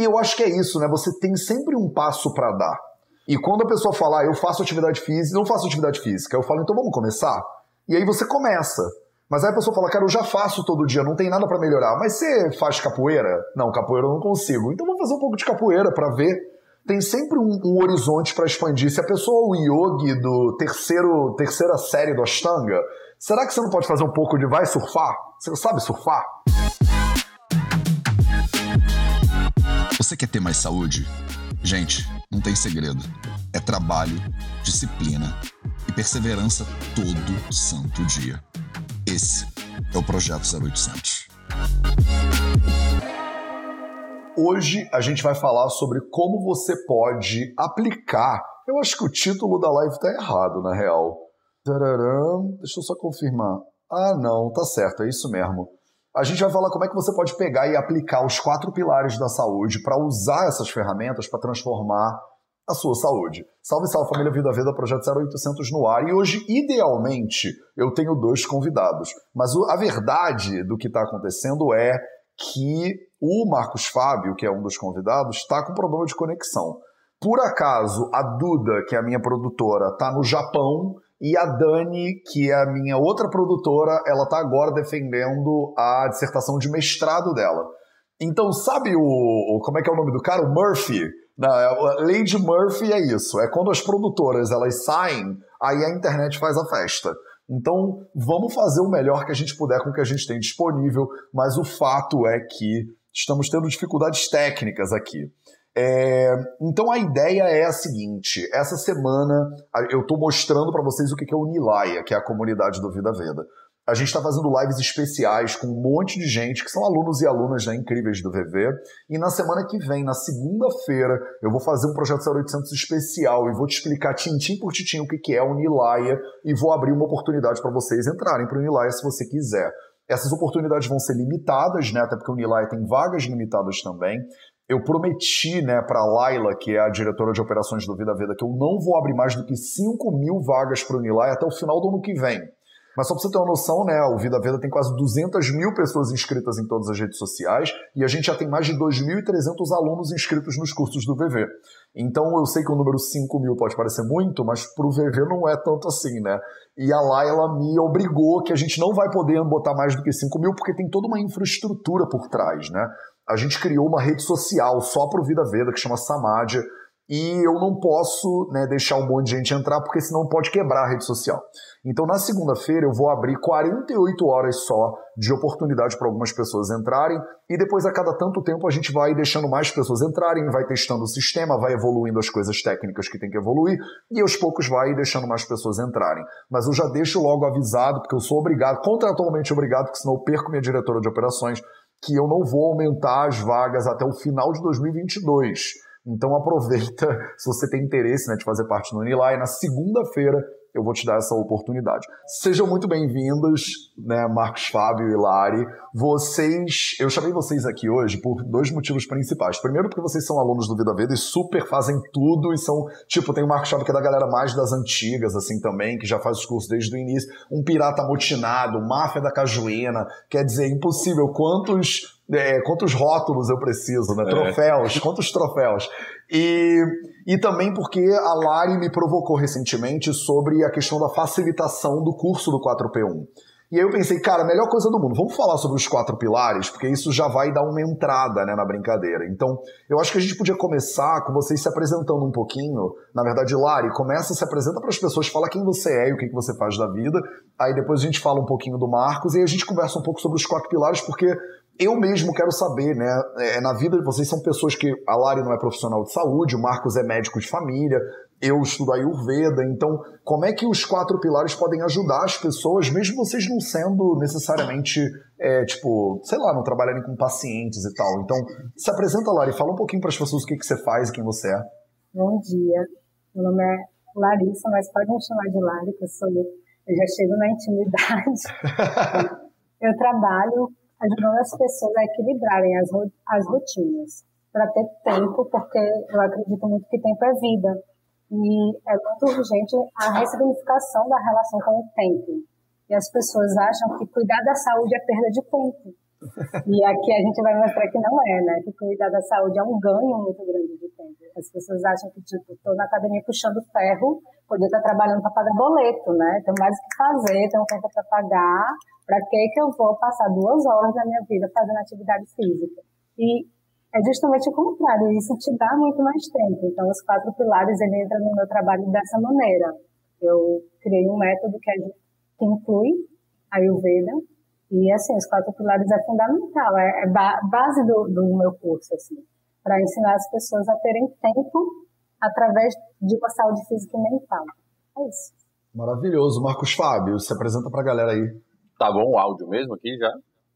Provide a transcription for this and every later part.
E eu acho que é isso, né? Você tem sempre um passo para dar. E quando a pessoa fala, ah, eu faço atividade física, não faço atividade física, eu falo, então vamos começar? E aí você começa. Mas aí a pessoa fala, cara, eu já faço todo dia, não tem nada para melhorar. Mas você faz capoeira? Não, capoeira eu não consigo. Então vamos fazer um pouco de capoeira para ver. Tem sempre um, um horizonte para expandir. Se a pessoa é o yogi do terceiro, terceira série do Ashtanga, será que você não pode fazer um pouco de vai surfar? Você sabe surfar? Você quer ter mais saúde? Gente, não tem segredo. É trabalho, disciplina e perseverança todo santo dia. Esse é o Projeto 0800. Hoje a gente vai falar sobre como você pode aplicar. Eu acho que o título da live está errado, na real. Tararam, deixa eu só confirmar. Ah, não, tá certo, é isso mesmo. A gente vai falar como é que você pode pegar e aplicar os quatro pilares da saúde para usar essas ferramentas para transformar a sua saúde. Salve, salve família Vida Vida, Projeto 0800 no ar. E hoje, idealmente, eu tenho dois convidados. Mas a verdade do que está acontecendo é que o Marcos Fábio, que é um dos convidados, está com problema de conexão. Por acaso, a Duda, que é a minha produtora, está no Japão e a Dani, que é a minha outra produtora, ela está agora defendendo a dissertação de mestrado dela. Então, sabe o. Como é que é o nome do cara? O Murphy não, Lady Murphy é isso. É quando as produtoras elas saem, aí a internet faz a festa. Então, vamos fazer o melhor que a gente puder com o que a gente tem disponível, mas o fato é que estamos tendo dificuldades técnicas aqui. É, então a ideia é a seguinte: essa semana eu estou mostrando para vocês o que é o Nilaya, que é a comunidade do Vida Veda a gente está fazendo lives especiais com um monte de gente que são alunos e alunas né, incríveis do VV. E na semana que vem, na segunda-feira, eu vou fazer um projeto 0800 especial e vou te explicar tintim por tintim o que, é o Nilaya e vou abrir uma oportunidade para vocês entrarem para o Nilaya se você quiser. Essas oportunidades vão ser limitadas, né, até porque o Nilaya tem vagas limitadas também. Eu prometi né, para a Laila, que é a diretora de operações do Vida Veda, que eu não vou abrir mais do que 5 mil vagas para o Nilaya até o final do ano que vem. Mas só para você ter uma noção, né, o Vida Veda tem quase 200 mil pessoas inscritas em todas as redes sociais e a gente já tem mais de 2.300 alunos inscritos nos cursos do VV. Então eu sei que o número 5 mil pode parecer muito, mas para o VV não é tanto assim, né? E a Laila me obrigou que a gente não vai poder botar mais do que 5 mil porque tem toda uma infraestrutura por trás, né? A gente criou uma rede social só para o Vida Veda que chama Samadhi e eu não posso né, deixar um monte de gente entrar porque senão pode quebrar a rede social. Então, na segunda-feira, eu vou abrir 48 horas só de oportunidade para algumas pessoas entrarem, e depois, a cada tanto tempo, a gente vai deixando mais pessoas entrarem, vai testando o sistema, vai evoluindo as coisas técnicas que tem que evoluir, e aos poucos vai deixando mais pessoas entrarem. Mas eu já deixo logo avisado, porque eu sou obrigado, contratualmente obrigado, porque senão eu perco minha diretora de operações, que eu não vou aumentar as vagas até o final de 2022. Então aproveita, se você tem interesse né, de fazer parte do Unilai, na segunda-feira eu vou te dar essa oportunidade. Sejam muito bem-vindos, né, Marcos Fábio e Lari. Vocês, eu chamei vocês aqui hoje por dois motivos principais. Primeiro, porque vocês são alunos do Vida Veda e super fazem tudo e são, tipo, tem o Marcos Fábio que é da galera mais das antigas, assim, também, que já faz os cursos desde o início. Um pirata motinado, máfia da cajuína, quer dizer, impossível. Quantos é, quantos rótulos eu preciso, né? É. Troféus, é. quantos troféus. E, e também porque a Lari me provocou recentemente sobre a questão da facilitação do curso do 4P1. E aí eu pensei, cara, melhor coisa do mundo, vamos falar sobre os quatro pilares, porque isso já vai dar uma entrada né, na brincadeira. Então, eu acho que a gente podia começar com vocês se apresentando um pouquinho. Na verdade, Lari, começa, se apresenta para as pessoas, fala quem você é e o que, que você faz da vida. Aí depois a gente fala um pouquinho do Marcos e aí a gente conversa um pouco sobre os quatro pilares, porque eu mesmo quero saber, né? É, na vida de vocês são pessoas que a Lari não é profissional de saúde, o Marcos é médico de família, eu estudo Ayurveda, então como é que os quatro pilares podem ajudar as pessoas, mesmo vocês não sendo necessariamente, é, tipo, sei lá, não trabalharem com pacientes e tal. Então, se apresenta, Lari, fala um pouquinho para as pessoas o que, que você faz e quem você é. Bom dia, meu nome é Larissa, mas pode me chamar de Lari, que eu sou, eu já chego na intimidade. eu trabalho ajudando as pessoas a equilibrarem as, as rotinas, para ter tempo, porque eu acredito muito que tempo é vida. E é muito urgente a ressignificação da relação com o tempo. E as pessoas acham que cuidar da saúde é perda de tempo. E aqui a gente vai mostrar que não é, né? Que cuidar da saúde é um ganho muito grande de tempo. As pessoas acham que, tipo, estou na academia puxando ferro, podia estar trabalhando para pagar boleto, né? Tenho mais o que fazer, tenho conta para pagar. Para que que eu vou passar duas horas da minha vida fazendo atividade física? E é justamente o contrário, isso te dá muito mais tempo. Então, os quatro pilares, ele entra no meu trabalho dessa maneira. Eu criei um método que, é, que inclui a Ayurveda, e, assim, os quatro pilares é fundamental, é, é base do, do meu curso, assim, para ensinar as pessoas a terem tempo através de uma saúde física e mental. É isso. Maravilhoso. Marcos Fábio, se apresenta para a galera aí. Tá bom o áudio mesmo aqui já?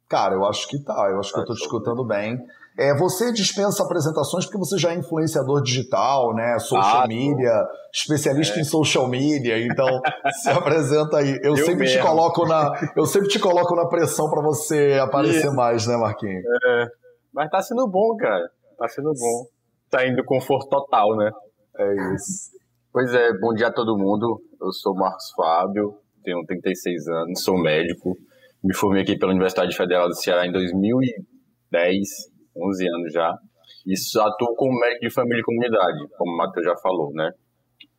Cara, eu acho que tá. Eu acho que eu tô te escutando bem. É, você dispensa apresentações porque você já é influenciador digital, né? Social ah, media, especialista é. em social media, então se apresenta aí. Eu, eu sempre mesmo. te coloco na, eu sempre te coloco na pressão para você aparecer Isso. mais, né, Marquinhos? É, mas tá sendo bom, cara. Tá sendo bom. Tá indo conforto total, né? É isso. Pois é, bom dia a todo mundo. Eu sou Marcos Fábio, tenho 36 anos, sou médico. Me formei aqui pela Universidade Federal do Ceará em 2010 11 anos já. E atuo como médico de família e comunidade, como o Matheus já falou, né?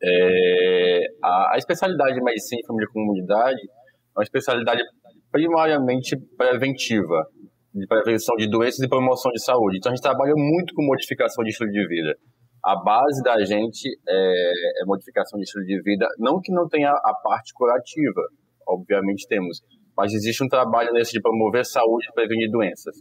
É, a, a, especialidade de medicina de família e comunidade é uma especialidade primariamente preventiva, de prevenção de doenças e promoção de saúde. Então a gente trabalha muito com modificação de estilo de vida. A base da gente é, é modificação de estilo de vida, não que não tenha a parte curativa, obviamente temos, mas existe um trabalho nesse de promover saúde e prevenir doenças.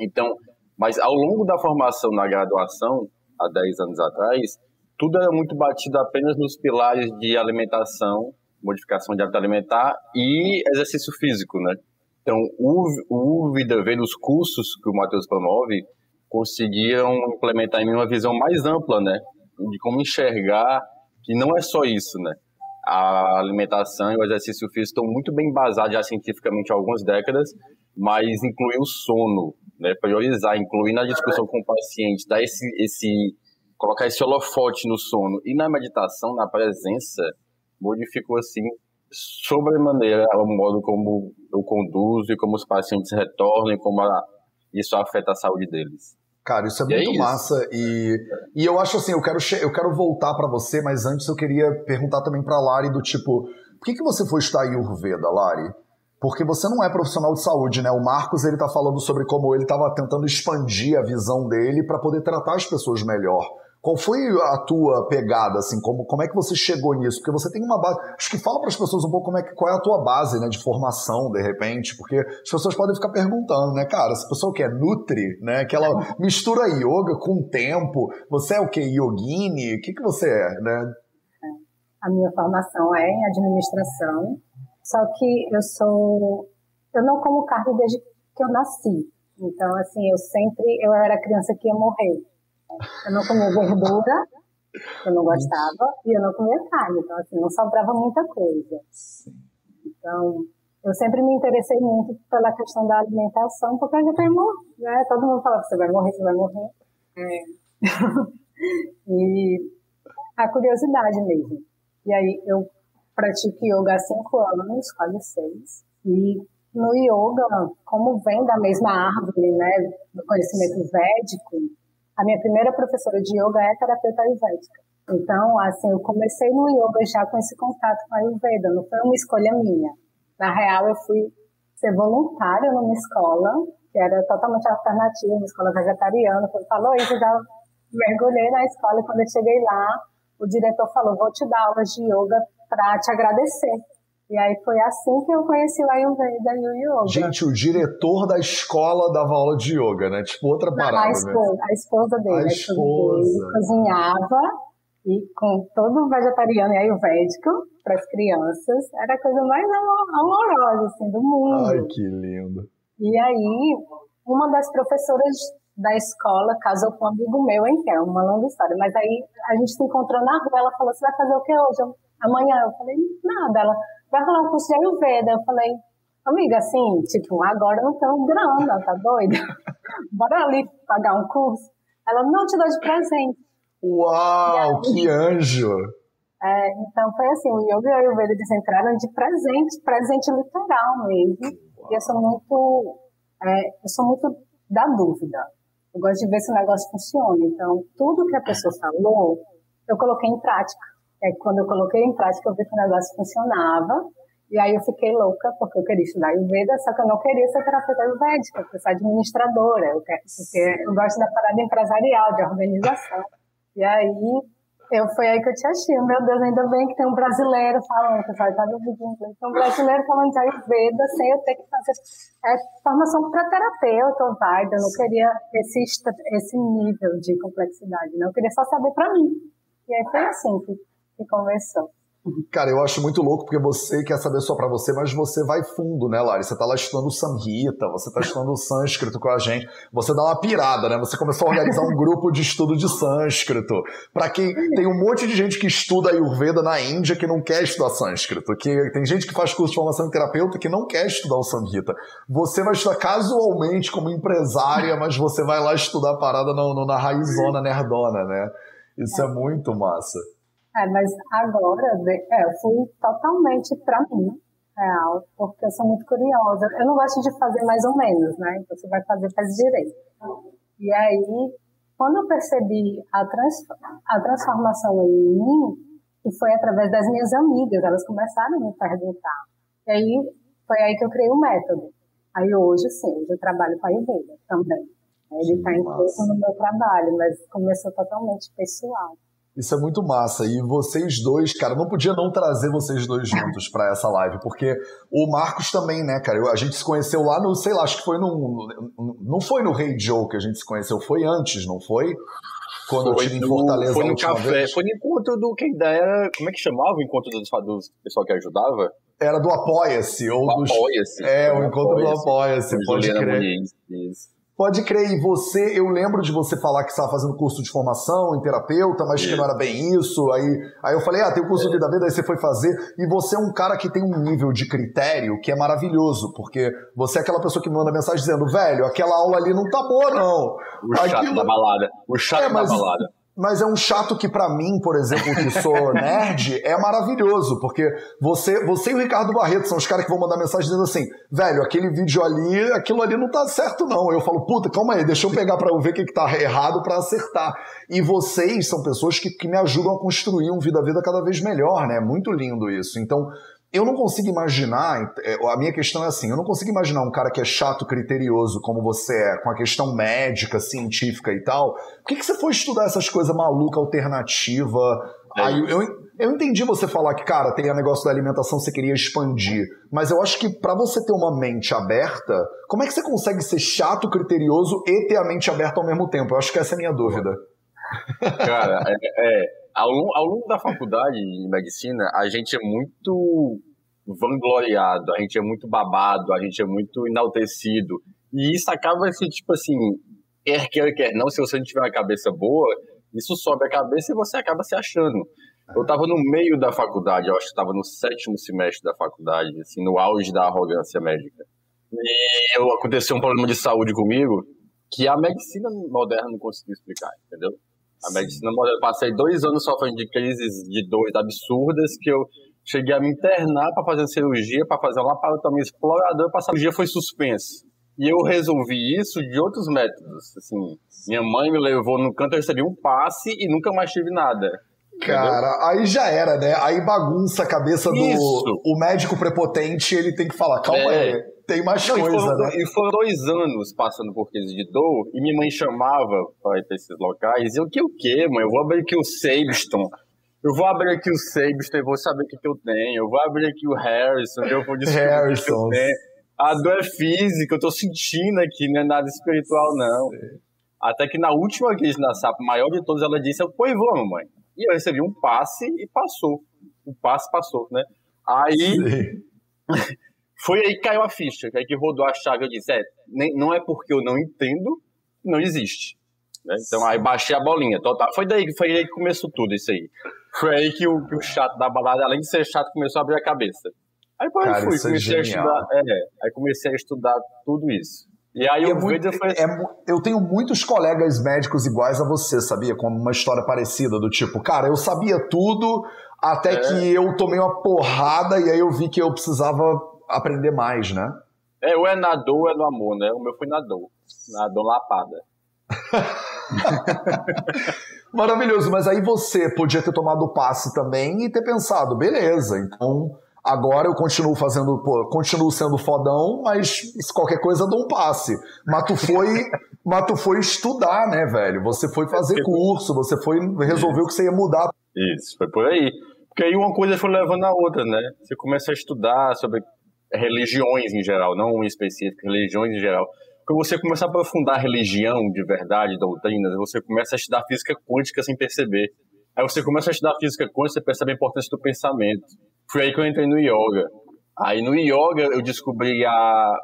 Então, mas ao longo da formação na graduação, há 10 anos atrás, tudo era muito batido apenas nos pilares de alimentação, modificação de hábito alimentar e exercício físico, né? Então, o, o VidaV, os cursos que o Matheus promove, conseguiam implementar em mim uma visão mais ampla, né? De como enxergar que não é só isso, né? A alimentação e o exercício físico estão muito bem basados já cientificamente há algumas décadas, mas inclui o sono, né, priorizar, incluir na discussão com o paciente, dar esse, esse, colocar esse holofote no sono e na meditação, na presença, modificou assim sobremaneira o modo como eu conduzo e como os pacientes retornam e como a, isso afeta a saúde deles. Cara, isso é é muito é isso. massa e, e eu acho assim, eu quero, eu quero voltar para você, mas antes eu queria perguntar também para Lari do tipo, por que, que você foi estudar Ayurveda, Lari? Porque você não é profissional de saúde, né? O Marcos ele está falando sobre como ele estava tentando expandir a visão dele para poder tratar as pessoas melhor. Qual foi a tua pegada, assim, como, como é que você chegou nisso? Porque você tem uma base. Acho que fala para as pessoas um pouco como é que, qual é a tua base, né, de formação, de repente, porque as pessoas podem ficar perguntando, né, cara, essa pessoa que é Nutri, né, que ela mistura yoga com tempo, você é o que? Yogini? O que, que você é, né? A minha formação é em administração, só que eu sou. Eu não como carne desde que eu nasci. Então, assim, eu sempre. Eu era criança que ia morrer. Eu não comia verdura, eu não gostava, e eu não comia carne. Então, assim, não sobrava muita coisa. Então, eu sempre me interessei muito pela questão da alimentação, porque eu já tenho morrer, né? Todo mundo fala, você vai morrer, você vai morrer. É. e a curiosidade mesmo. E aí, eu pratico yoga há cinco anos, quase seis. E no yoga, como vem da mesma árvore, né, do conhecimento védico, a minha primeira professora de yoga é terapeuta ayurvédica. Então, assim, eu comecei no yoga já com esse contato com a Ayurveda, não foi uma escolha minha. Na real, eu fui ser voluntária numa escola, que era totalmente alternativa, uma escola vegetariana. Quando falou isso, eu já mergulhei na escola e quando eu cheguei lá, o diretor falou, vou te dar aulas de yoga para te agradecer. E aí foi assim que eu conheci o Ayurveda e o Yoga. Gente, o diretor da escola dava aula de yoga, né? Tipo outra parada, a esposa, né? A esposa dele. A esposa. Dele, cozinhava e com todo vegetariano e ayurvédico para as crianças. Era a coisa mais amorosa, assim, do mundo. Ai, que lindo. E aí, uma das professoras da escola casou com um amigo meu, enfim, é uma longa história. Mas aí a gente se encontrou na rua, ela falou, você vai fazer o que hoje? Eu, amanhã. Eu falei, nada. Ela vai rolar um curso de Ayurveda. Eu falei, amiga, assim, tipo, agora não tenho grana, tá doida? Bora ali pagar um curso. Ela, não te dou de presente. Uau, aí, que anjo! É, então foi assim, o Yoga e o Ayurveda eles entraram de presente, presente literal mesmo. Uau. E eu sou muito é, eu sou muito da dúvida. Eu gosto de ver se o negócio funciona. Então, tudo que a pessoa falou, eu coloquei em prática. É quando eu coloquei em prática, eu vi que o negócio funcionava. E aí eu fiquei louca, porque eu queria estudar Ayurveda, só que eu não queria ser terapeuta ayurvédica, eu queria ser administradora, eu quero, porque eu gosto da parada empresarial, de organização. E aí eu, foi aí que eu te achei. Meu Deus, ainda bem que tem um brasileiro falando, pessoal, tá no inglês. Tem um brasileiro falando de Ayurveda sem eu ter que fazer é, formação para terapeuta ou Vaida. Eu não queria esse, esse nível de complexidade, né? Eu queria só saber para mim. E aí foi assim que, que começou. Cara, eu acho muito louco porque você quer saber só para você, mas você vai fundo, né, Lari? Você tá lá estudando Samhita, você tá estudando sânscrito com a gente, você dá uma pirada, né? Você começou a organizar um grupo de estudo de sânscrito. Para quem tem um monte de gente que estuda Ayurveda na Índia que não quer estudar sânscrito, que tem gente que faz curso de formação em terapeuta que não quer estudar o Samhita. Você vai estudar casualmente como empresária, mas você vai lá estudar a parada no, no, na raizona nerdona, né? Isso é muito massa. É, mas agora é, eu fui totalmente para mim, real, porque eu sou muito curiosa. Eu não gosto de fazer mais ou menos, né? Então você vai fazer, faz direito. E aí, quando eu percebi a, trans, a transformação em mim, que foi através das minhas amigas, elas começaram a me perguntar. E aí, foi aí que eu criei o método. Aí hoje, sim, hoje eu trabalho com a Ayurveda também. Ele está incluso no meu trabalho, mas começou totalmente pessoal. Isso é muito massa. E vocês dois, cara, não podia não trazer vocês dois juntos para essa live, porque o Marcos também, né, cara? A gente se conheceu lá no, sei lá, acho que foi no. Não foi no Rei Joe que a gente se conheceu, foi antes, não foi? Quando foi eu estive em Fortaleza. Foi no café, vez. foi no encontro do. Que ideia era. Como é que chamava o encontro do, do pessoal que ajudava? Era do Apoia-se. Ou do Apoia-se. É, o encontro do Apoia-se. Pode crer. Muniz, isso. Pode crer, e você, eu lembro de você falar que estava fazendo curso de formação em terapeuta, mas que não era bem isso. Aí, aí eu falei, ah, tem o curso de vida vida, aí você foi fazer. E você é um cara que tem um nível de critério que é maravilhoso, porque você é aquela pessoa que me manda mensagem dizendo, velho, aquela aula ali não tá boa, não. O chato Aquilo... da balada. O chato é, mas... da balada. Mas é um chato que, para mim, por exemplo, que sou nerd, é maravilhoso, porque você, você e o Ricardo Barreto são os caras que vão mandar mensagem dizendo assim: velho, aquele vídeo ali, aquilo ali não tá certo, não. Eu falo, puta, calma aí, deixa eu pegar para eu ver o que, que tá errado para acertar. E vocês são pessoas que, que me ajudam a construir um vida a vida cada vez melhor, né? É muito lindo isso. Então, eu não consigo imaginar, é, a minha questão é assim, eu não consigo imaginar um cara que é chato, criterioso, como você é, com a questão médica, científica e tal. Por que, que você foi estudar essas coisas maluca, alternativa? É Aí eu, eu entendi você falar que, cara, tem o negócio da alimentação, você queria expandir. Mas eu acho que para você ter uma mente aberta, como é que você consegue ser chato, criterioso e ter a mente aberta ao mesmo tempo? Eu acho que essa é a minha dúvida. Cara, é, é ao, ao longo da faculdade de medicina, a gente é muito vangloriado, a gente é muito babado, a gente é muito enaltecido. E isso acaba assim, tipo assim, quer quer, quer não, se você não tiver uma cabeça boa, isso sobe a cabeça e você acaba se achando. Eu estava no meio da faculdade, eu acho que estava no sétimo semestre da faculdade, assim, no auge da arrogância médica. E eu, aconteceu um problema de saúde comigo que a medicina moderna não conseguiu explicar, entendeu? A medicina moderna. Passei dois anos sofrendo de crises de dores absurdas que eu cheguei a me internar para fazer cirurgia, para fazer uma laparotomia exploradora, a cirurgia foi suspensa. E eu resolvi isso de outros métodos. Assim, minha mãe me levou no canto, eu recebi um passe e nunca mais tive nada. Cara, entendeu? aí já era, né? Aí bagunça a cabeça do isso. o médico prepotente, ele tem que falar, calma é. aí tem mais Não, coisa, e foram, né? E foram dois anos passando por crise de dor, e minha mãe chamava para ir para esses locais, e eu, que o quê, mãe? Eu vou abrir aqui o Sabeston, eu vou abrir aqui o Sabeston e vou saber o que, que eu tenho, eu vou abrir aqui o Harrison, eu vou descobrir Harrison. o que eu tenho. A dor é física, eu tô sentindo aqui, não é nada espiritual, não. Sim. Até que na última crise na SAP, maior de todas, ela disse, pois vou, mamãe. E eu recebi um passe e passou. O passe passou, né? Aí... Foi aí que caiu a ficha, que aí que rodou a chave eu disse, é, nem, não é porque eu não entendo, não existe. Né? Então aí baixei a bolinha, total. Foi daí, foi aí que começou tudo isso aí. Foi aí que o, que o chato da balada, além de ser chato, começou a abrir a cabeça. Aí depois Cara, eu fui, é comecei é a estudar, é, aí comecei a estudar tudo isso. E aí é eu, muito, foi... é, eu tenho muitos colegas médicos iguais a você, sabia? Com uma história parecida, do tipo, cara, eu sabia tudo, até é. que eu tomei uma porrada e aí eu vi que eu precisava aprender mais, né? É, ou é nadou ou é no amor, né? O meu foi nadou. Nadou lapada. Maravilhoso, mas aí você podia ter tomado o passe também e ter pensado, beleza, então agora eu continuo fazendo, pô, continuo sendo fodão, mas se qualquer coisa eu dou um passe. Mas tu foi, mas tu foi estudar, né, velho? Você foi fazer curso, você foi resolver o que você ia mudar. Isso, foi por aí. Porque aí uma coisa foi levando a outra, né? Você começa a estudar sobre religiões em geral, não uma específica, religiões em geral. Quando você começa a aprofundar religião de verdade, doutrinas, você começa a estudar física quântica sem perceber. Aí você começa a estudar física quântica, você percebe a importância do pensamento. Foi aí que eu entrei no yoga. Aí no yoga eu descobri a.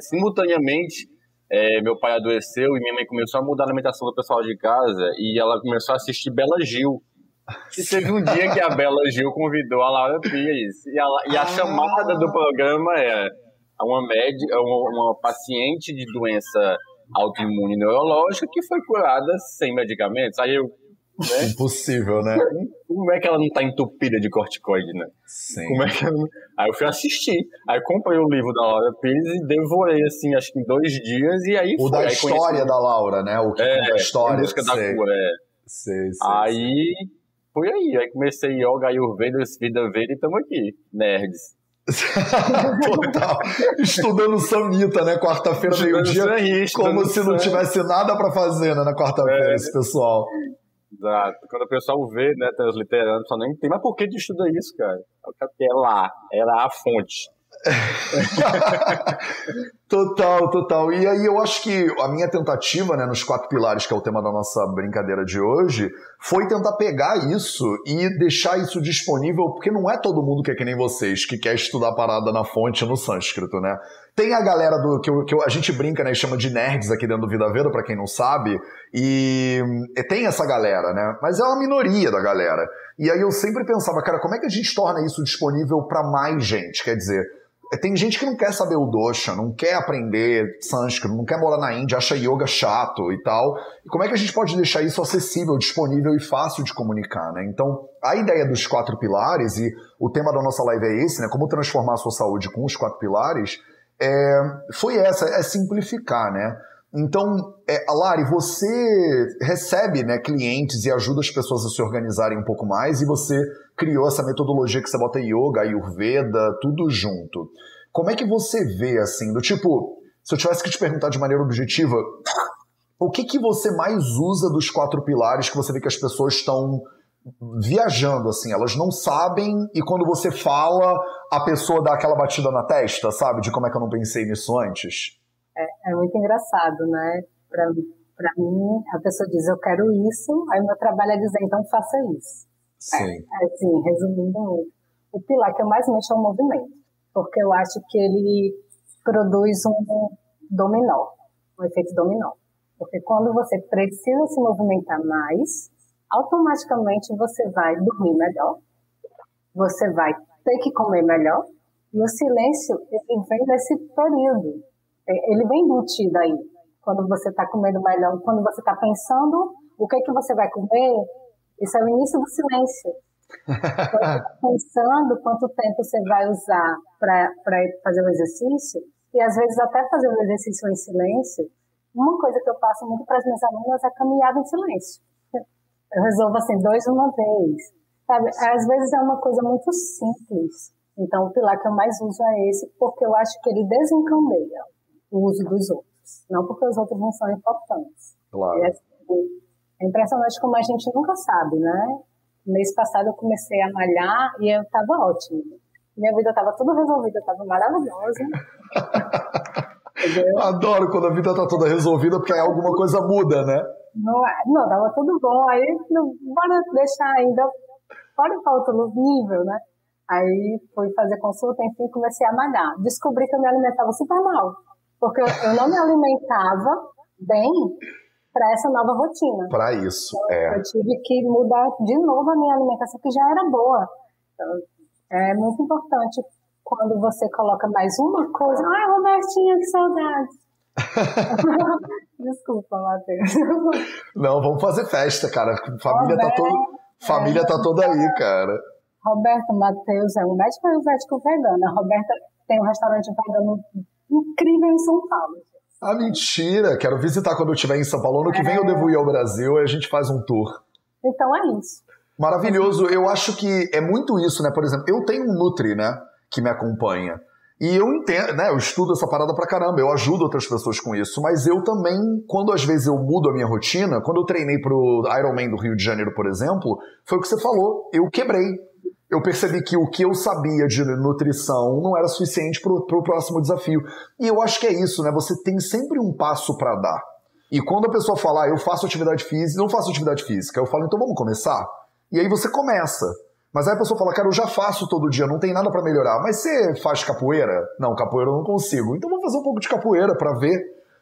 Simultaneamente, é, meu pai adoeceu e minha mãe começou a mudar a alimentação do pessoal de casa e ela começou a assistir Bela Gil. E teve um dia que a Bela Gil convidou a Laura Pires. E a, e a ah. chamada do programa é uma, médica, uma, uma paciente de doença autoimune neurológica que foi curada sem medicamentos. Aí eu. Né? Impossível, né? Como é que ela não tá entupida de corticoide, né? Sim. Como é que ela... Aí eu fui assistir. Aí comprei o livro da Laura Pires e devorei, assim, acho que em dois dias. E aí O foi. da aí história conheci... da Laura, né? O que é, conta a história. Em busca da sei. cura, é. Sei, sei, aí foi aí. Aí comecei yoga, ayurveda, vida verde e estamos aqui, nerds. Total. Estudando Samita, né? Quarta-feira, meio-dia. Como se não tivesse nada para fazer, né? Na quarta-feira, é. esse pessoal. Exato. Quando o pessoal vê, né, transliterando, só nem tem, mas por que de estuda isso, cara? É lá, é lá a fonte. total, total. E aí eu acho que a minha tentativa, né, nos quatro pilares, que é o tema da nossa brincadeira de hoje, foi tentar pegar isso e deixar isso disponível, porque não é todo mundo que é que nem vocês, que quer estudar parada na fonte no sânscrito, né? Tem a galera do que, eu, que eu, a gente brinca, né, e chama de nerds aqui dentro do Vida Veda, para quem não sabe, e, e tem essa galera, né? Mas é uma minoria da galera. E aí eu sempre pensava, cara, como é que a gente torna isso disponível para mais gente? Quer dizer, tem gente que não quer saber o dosha, não quer aprender sânscrito, não quer morar na Índia, acha yoga chato e tal. E como é que a gente pode deixar isso acessível, disponível e fácil de comunicar, né? Então, a ideia dos quatro pilares, e o tema da nossa live é esse, né? Como transformar a sua saúde com os quatro pilares, é, foi essa, é simplificar, né? Então, é, Lari, você recebe né, clientes e ajuda as pessoas a se organizarem um pouco mais e você criou essa metodologia que você bota yoga, ayurveda, tudo junto. Como é que você vê, assim, do tipo, se eu tivesse que te perguntar de maneira objetiva, o que, que você mais usa dos quatro pilares que você vê que as pessoas estão viajando, assim, elas não sabem e quando você fala, a pessoa dá aquela batida na testa, sabe? De como é que eu não pensei nisso antes? É, é muito engraçado, né? Para mim, a pessoa diz, eu quero isso, aí meu trabalho é dizer, então faça isso. Sim. É, assim, resumindo muito. O pilar que eu mais mexo é o movimento, porque eu acho que ele produz um dominó, um efeito dominó. Porque quando você precisa se movimentar mais, automaticamente você vai dormir melhor, você vai ter que comer melhor, e o silêncio ele vem desse período, ele vem embutido aí. Quando você está comendo melhor, quando você está pensando o que, é que você vai comer, isso é o início do silêncio. pensando quanto tempo você vai usar para fazer o exercício, e às vezes até fazer o exercício em silêncio, uma coisa que eu passo muito para as minhas alunas é caminhada em silêncio. Eu resolvo assim, dois uma vez. Sabe? Às vezes é uma coisa muito simples. Então, o pilar que eu mais uso é esse, porque eu acho que ele desencandeia o uso dos outros. Não porque os outros não são importantes. Claro. É, assim, é impressionante como a gente nunca sabe, né? Mês passado eu comecei a malhar e eu estava ótima. Minha vida estava tudo resolvida, estava maravilhosa. Adoro quando a vida está toda resolvida, porque aí alguma coisa muda, né? Não, é, não tava tudo bom. Aí, não, bora deixar ainda, bora para outro nível, né? Aí fui fazer consulta, enfim, comecei a malhar. Descobri que eu me alimentava super mal, porque eu não me alimentava bem para essa nova rotina. Para isso, então, é. Eu tive que mudar de novo a minha alimentação, que já era boa. Então, é muito importante quando você coloca mais uma coisa. Ai, Robertinha, que saudade. Desculpa, Matheus. Não, vamos fazer festa, cara. Família Roberto, tá todo, família é, tá toda aí, cara. Roberto Matheus é um médico ayurvédico vegano. A Roberta tem um restaurante vegano incrível em São Paulo. Ah, mentira! Quero visitar quando eu estiver em São Paulo. Ano que vem eu devo ir ao Brasil e a gente faz um tour. Então é isso. Maravilhoso. Eu acho que é muito isso, né? Por exemplo, eu tenho um Nutri, né? Que me acompanha. E eu entendo, né? Eu estudo essa parada pra caramba, eu ajudo outras pessoas com isso, mas eu também, quando às vezes eu mudo a minha rotina, quando eu treinei pro Ironman do Rio de Janeiro, por exemplo, foi o que você falou, eu quebrei. Eu percebi que o que eu sabia de nutrição não era suficiente pro, pro próximo desafio. E eu acho que é isso, né? Você tem sempre um passo para dar. E quando a pessoa fala, ah, eu faço atividade física, não faço atividade física, eu falo, então vamos começar? E aí você começa. Mas aí a pessoa fala, cara, eu já faço todo dia, não tem nada para melhorar. Mas você faz capoeira? Não, capoeira eu não consigo. Então vamos fazer um pouco de capoeira para ver.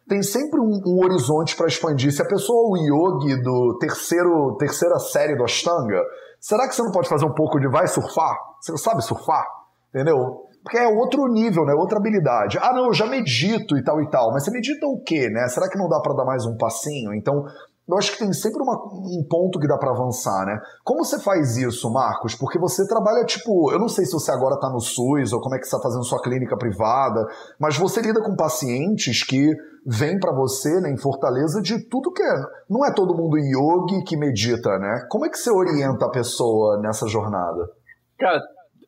Tem sempre um, um horizonte para expandir. Se a pessoa é o yogi do terceiro, terceira série do Ashtanga, será que você não pode fazer um pouco de vai surfar? Você sabe surfar? Entendeu? Porque é outro nível, né? Outra habilidade. Ah, não, eu já medito e tal e tal. Mas você medita o quê, né? Será que não dá para dar mais um passinho? Então, eu acho que tem sempre uma, um ponto que dá para avançar, né? Como você faz isso, Marcos? Porque você trabalha, tipo, eu não sei se você agora tá no SUS ou como é que você tá fazendo sua clínica privada, mas você lida com pacientes que vêm para você, né, em Fortaleza, de tudo que é. Não é todo mundo yogi que medita, né? Como é que você orienta a pessoa nessa jornada? Cara,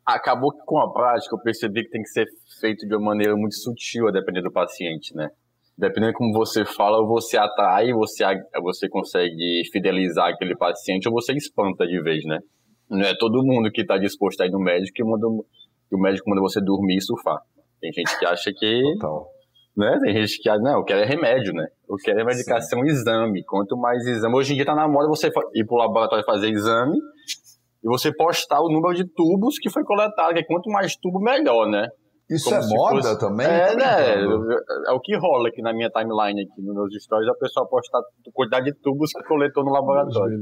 acabou que com a prática eu percebi que tem que ser feito de uma maneira muito sutil a depender do paciente, né? Dependendo de como você fala, você atrai, você, você consegue fidelizar aquele paciente ou você espanta de vez, né? Não é todo mundo que está disposto a ir no médico que, manda, que o médico manda você dormir e surfar. Tem gente que acha que. Total. Né? Tem gente que acha, não, eu quero é remédio, né? Eu quero é medicação, Sim. exame. Quanto mais exame. Hoje em dia tá na moda você ir pro laboratório fazer exame e você postar o número de tubos que foi coletado, que quanto mais tubo, melhor, né? Isso Como é moda fosse... também? É, né? É o que rola aqui na minha timeline, aqui nos meus stories, a pessoa postar a quantidade de tubos que coletou no laboratório.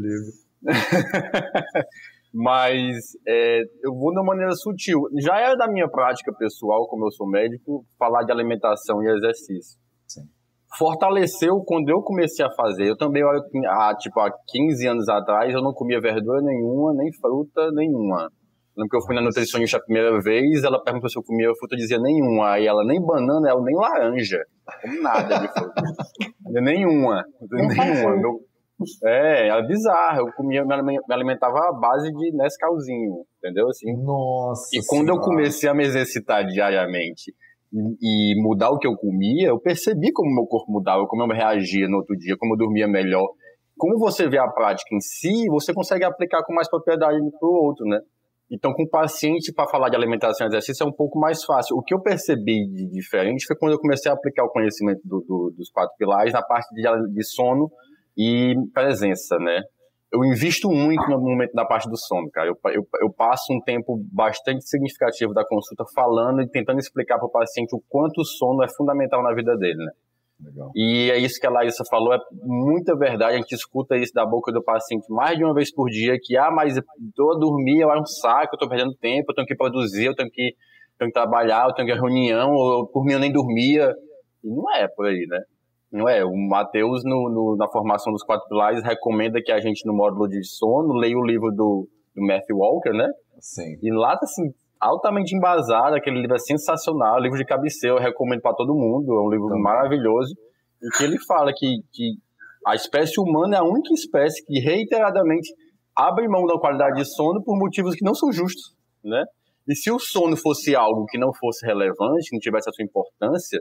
Mas é, eu vou de uma maneira sutil. Já é da minha prática pessoal, como eu sou médico, falar de alimentação e exercício. Sim. Fortaleceu quando eu comecei a fazer. Eu também, há, tipo, há 15 anos atrás, eu não comia verdura nenhuma, nem fruta nenhuma. Lembro que eu fui na nutricionista a primeira vez, ela perguntou se eu comia fruta, eu dizia nenhuma. Aí ela nem banana, ela nem laranja. Como nada de fruta. nenhuma. nenhuma. Meu, é, era bizarro. Eu comia, me alimentava à base de Nescauzinho, entendeu? Assim. Nossa. E quando senhora. eu comecei a me exercitar diariamente e, e mudar o que eu comia, eu percebi como meu corpo mudava, como eu reagia no outro dia, como eu dormia melhor. Como você vê a prática em si, você consegue aplicar com mais propriedade para o outro, né? Então, com o paciente, para falar de alimentação e exercício, é um pouco mais fácil. O que eu percebi de diferente foi quando eu comecei a aplicar o conhecimento do, do, dos quatro pilares na parte de, de sono e presença, né? Eu invisto muito no momento da parte do sono, cara. Eu, eu, eu passo um tempo bastante significativo da consulta falando e tentando explicar para o paciente o quanto o sono é fundamental na vida dele, né? Legal. E é isso que a Larissa falou, é muita verdade. A gente escuta isso da boca do paciente mais de uma vez por dia: que, ah, mas tô a dormir, é um saco, eu tô perdendo tempo, eu tenho que produzir, eu tenho que, tenho que trabalhar, eu tenho que ir à reunião, ou por mim eu nem dormia. E não é por aí, né? Não é. O Matheus, no, no, na formação dos quatro pilares, recomenda que a gente, no módulo de sono, leia o livro do, do Matthew Walker, né? Sim. E lá tá assim, altamente embasado, aquele livro é sensacional, livro de cabeceira, eu recomendo para todo mundo, é um livro maravilhoso, e que ele fala que, que a espécie humana é a única espécie que reiteradamente abre mão da qualidade de sono por motivos que não são justos, né? E se o sono fosse algo que não fosse relevante, que não tivesse a sua importância,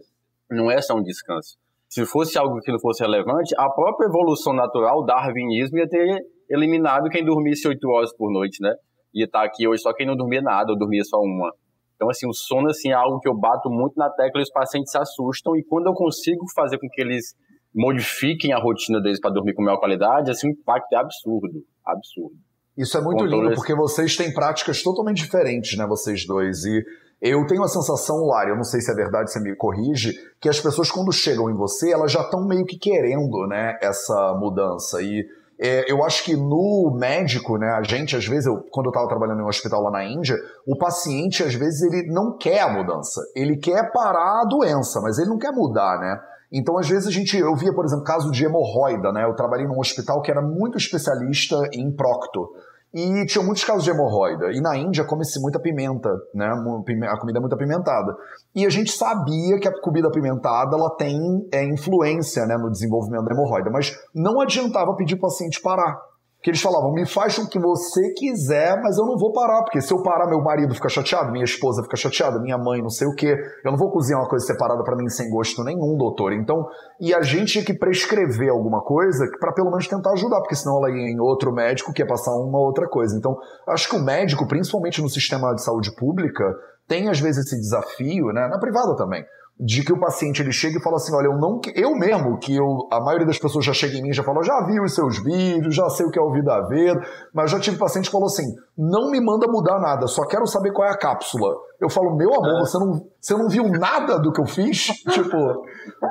não é só um descanso. Se fosse algo que não fosse relevante, a própria evolução natural, o darwinismo, ia ter eliminado quem dormisse oito horas por noite, né? Ia estar aqui hoje só quem não dormia nada, ou dormia só uma. Então, assim, o sono assim, é algo que eu bato muito na tecla e os pacientes se assustam. E quando eu consigo fazer com que eles modifiquem a rotina deles para dormir com melhor qualidade, assim, o impacto é absurdo. Absurdo. Isso é muito lindo, porque vocês têm práticas totalmente diferentes, né, vocês dois. E eu tenho a sensação, Lari, eu não sei se é verdade, você me corrige, que as pessoas quando chegam em você, elas já estão meio que querendo, né, essa mudança. E é, eu acho que no médico, né, a gente, às vezes, eu, quando eu estava trabalhando em um hospital lá na Índia, o paciente, às vezes, ele não quer a mudança. Ele quer parar a doença, mas ele não quer mudar, né? Então, às vezes, a gente, eu via, por exemplo, caso de hemorroida, né? Eu trabalhei num hospital que era muito especialista em procto. E tinha muitos casos de hemorroida. E na Índia come-se muita pimenta, né? A comida é muito apimentada. E a gente sabia que a comida apimentada ela tem é, influência né, no desenvolvimento da hemorroida, mas não adiantava pedir para o paciente parar que eles falavam: me faz o que você quiser, mas eu não vou parar, porque se eu parar, meu marido fica chateado, minha esposa fica chateada, minha mãe não sei o quê. Eu não vou cozinhar uma coisa separada para mim sem gosto nenhum, doutor. Então, e a gente tinha que prescrever alguma coisa para pelo menos tentar ajudar, porque senão ela ia em outro médico que ia passar uma outra coisa. Então, acho que o médico, principalmente no sistema de saúde pública, tem às vezes esse desafio, né? Na privada também de que o paciente ele chega e fala assim, olha, eu não, eu mesmo, que eu, a maioria das pessoas já chega em mim e já fala, já vi os seus vídeos, já sei o que é o Vida Verde, mas já tive paciente que falou assim, não me manda mudar nada, só quero saber qual é a cápsula. Eu falo, meu amor, é. você não, você não viu nada do que eu fiz? tipo,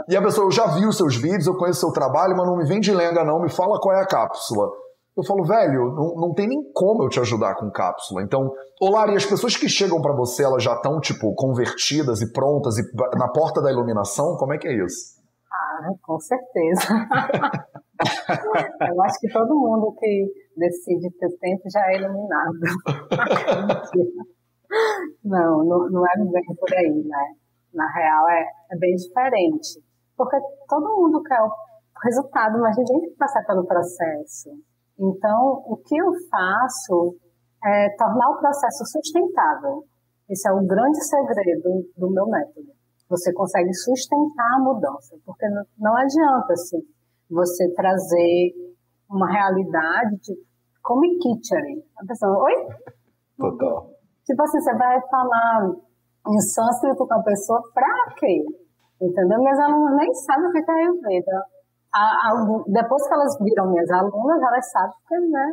e a pessoa, eu já vi os seus vídeos, eu conheço o seu trabalho, mas não me vem de lenga não, me fala qual é a cápsula. Eu falo, velho, não, não tem nem como eu te ajudar com cápsula. Então, Olari, as pessoas que chegam para você, elas já estão, tipo, convertidas e prontas e na porta da iluminação? Como é que é isso? Ah, com certeza. eu acho que todo mundo que decide ter tempo já é iluminado. não, não, não é bem por aí, né? Na real, é, é bem diferente. Porque todo mundo quer o resultado, mas ninguém tem que passar pelo processo. Então, o que eu faço é tornar o processo sustentável. Esse é o grande segredo do meu método. Você consegue sustentar a mudança, porque não adianta assim, você trazer uma realidade de como kitchen. A pessoa, oi? Total. Tipo assim, você vai falar em sânscrito com a pessoa pra quê? Entendeu? Minhas alunas nem sabem o que é Ayurveda a, a, depois que elas viram minhas alunas, elas sabem que, né,